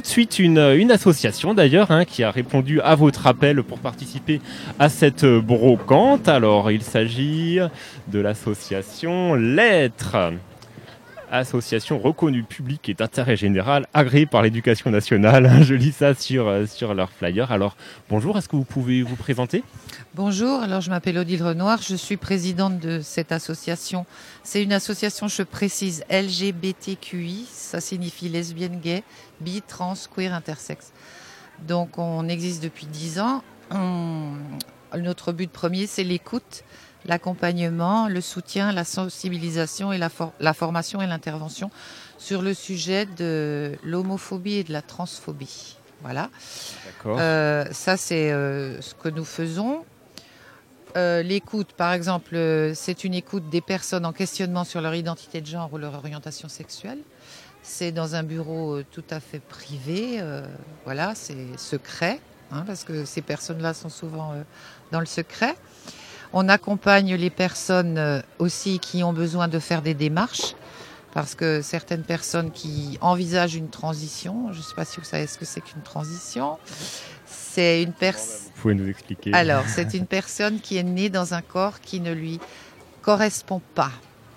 tout de suite une, association d'ailleurs hein, qui a répondu à votre appel pour participer à cette brocante. Alors il s'agit de l'association Lettres association reconnue publique et d'intérêt général, agréée par l'éducation nationale. Je lis ça sur, euh, sur leur flyer. Alors, bonjour, est-ce que vous pouvez vous présenter? Bonjour, alors je m'appelle Odile Renoir, je suis présidente de cette association. C'est une association, je précise, LGBTQI, ça signifie lesbienne, gay, bi, trans, queer, intersexe. Donc on existe depuis dix ans. Notre but premier, c'est l'écoute l'accompagnement, le soutien, la sensibilisation et la, la formation et l'intervention sur le sujet de l'homophobie et de la transphobie. Voilà. Euh, ça, c'est euh, ce que nous faisons. Euh, l'écoute, par exemple, c'est une écoute des personnes en questionnement sur leur identité de genre ou leur orientation sexuelle. C'est dans un bureau tout à fait privé. voilà, c'est secret, hein, parce que ces personnes-là sont souvent dans le secret. On accompagne les personnes euh, aussi qui ont besoin de faire des démarches, parce que certaines personnes qui envisagent une transition, je ne sais pas si vous savez ce que c'est qu'une transition, c'est une personne... Vous pouvez nous expliquer Alors, c'est une personne qui est née dans un corps qui ne lui correspond pas.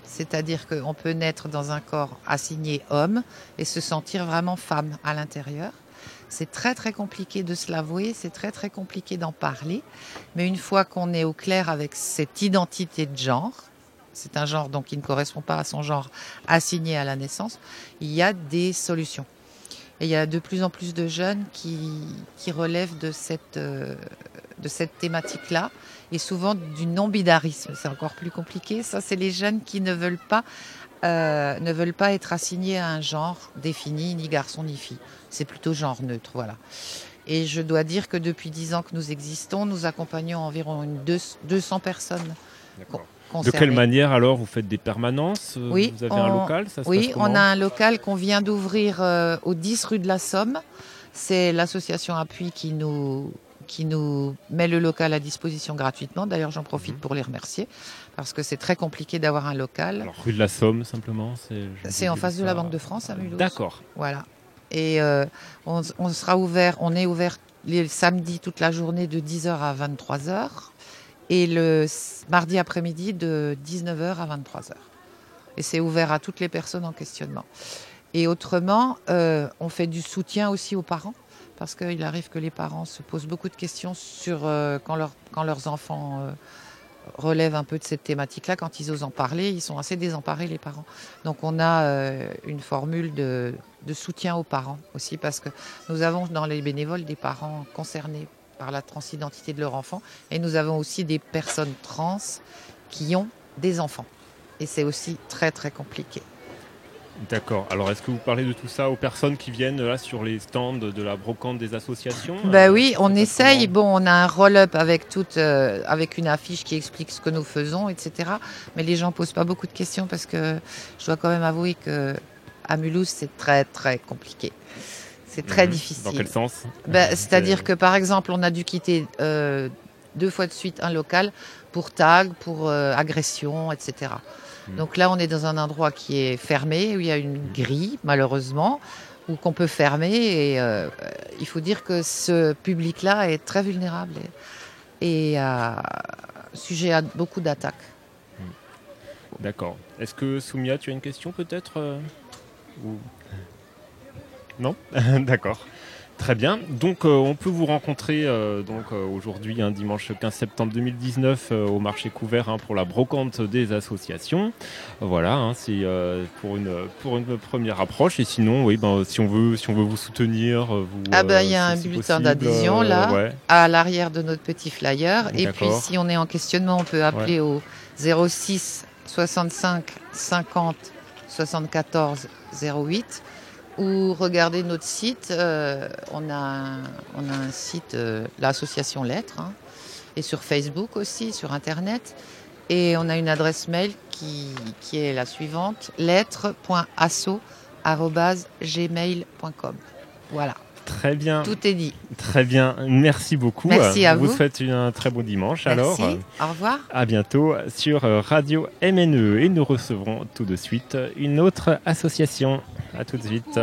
C'est-à-dire qu'on peut naître dans un corps assigné homme et se sentir vraiment femme à l'intérieur. C'est très très compliqué de se l'avouer, c'est très très compliqué d'en parler. Mais une fois qu'on est au clair avec cette identité de genre, c'est un genre donc qui ne correspond pas à son genre assigné à la naissance, il y a des solutions. Et il y a de plus en plus de jeunes qui, relèvent de cette, euh, de cette thématique-là et souvent du non-bidarisme. C'est encore plus compliqué. Ça, c'est les jeunes qui ne veulent pas euh, ne veulent pas être assignés à un genre défini, ni garçon ni fille. C'est plutôt genre neutre, voilà. Et je dois dire que depuis dix ans que nous existons, nous accompagnons environ une 200 personnes. De quelle manière alors vous faites des permanences euh, Oui, vous avez un local Oui, on a un local qu'on vient d'ouvrir euh, au 10 rue de la Somme. C'est l'association Appui qui nous qui nous met le local à disposition gratuitement. D'ailleurs, j'en profite mhm. pour les remercier parce que c'est très compliqué d'avoir un local. Alors, rue de la Somme, simplement C'est en face de la Banque de France à Mulhouse. D'accord. Voilà. Et euh, on, sera ouvert, on est ouvert les samedis toute la journée de 10h à 23h et le mardi après-midi de 19h à 23h. Et c'est ouvert à toutes les personnes en questionnement. Et autrement, euh, on fait du soutien aussi aux parents parce qu'il arrive que les parents se posent beaucoup de questions sur euh, quand, leurs enfants euh, relèvent un peu de cette thématique-là, quand ils osent en parler, ils sont assez désemparés les parents. Donc on a euh, une formule de, soutien aux parents aussi, parce que nous avons dans les bénévoles des parents concernés par la transidentité de leur enfant, et nous avons aussi des personnes trans qui ont des enfants. Et c'est aussi très très compliqué. D'accord. Alors, est-ce que vous parlez de tout ça aux personnes qui viennent là sur les stands de la brocante des associations Ben oui, on essaye. Bon, on a un roll-up avec toute, euh, avec une affiche qui explique ce que nous faisons, etc. Mais les gens posent pas beaucoup de questions parce que je dois quand même avouer que à Mulhouse, c'est très très compliqué. C'est très mhm. difficile. Dans quel sens? Ben, C'est-à-dire que par exemple, on a dû quitter euh, deux fois de suite un local pour tag, pour agression, etc. Mm. Donc là, on est dans un endroit qui est fermé, où il y a une grille, malheureusement, ou qu'on peut fermer. Et euh, il faut dire que ce public-là est très vulnérable et, sujet à beaucoup d'attaques. Mm. D'accord. Est-ce que Soumia, tu as une question peut-être euh, Non? D'accord. Très bien. Donc, euh, on peut vous rencontrer euh, donc euh, aujourd'hui, un dimanche 15 septembre 2019, au marché couvert hein, pour la brocante des associations. Voilà, hein, c'est pour une pour une première approche. Et sinon, oui, ben, si on veut si on veut vous soutenir, vous. Ah ben, il y a un bulletin d'adhésion là, à l'arrière de notre petit flyer. Et puis, si on est en questionnement, on peut appeler au 06 65 50 74 08 ou regardez notre site. Euh, on, a un, on a un site, euh, l'association Lettres, hein, et sur Facebook aussi, sur Internet. Et on a une adresse mail qui, qui est la suivante lettres.asso.gmail.com. Voilà. Très bien. Tout est dit. Très bien. Merci beaucoup. Merci à vous. Vous souhaite un très bon dimanche. Merci. Alors, au revoir. À bientôt sur Radio MNE et nous recevrons tout de suite une autre association. À tout de suite.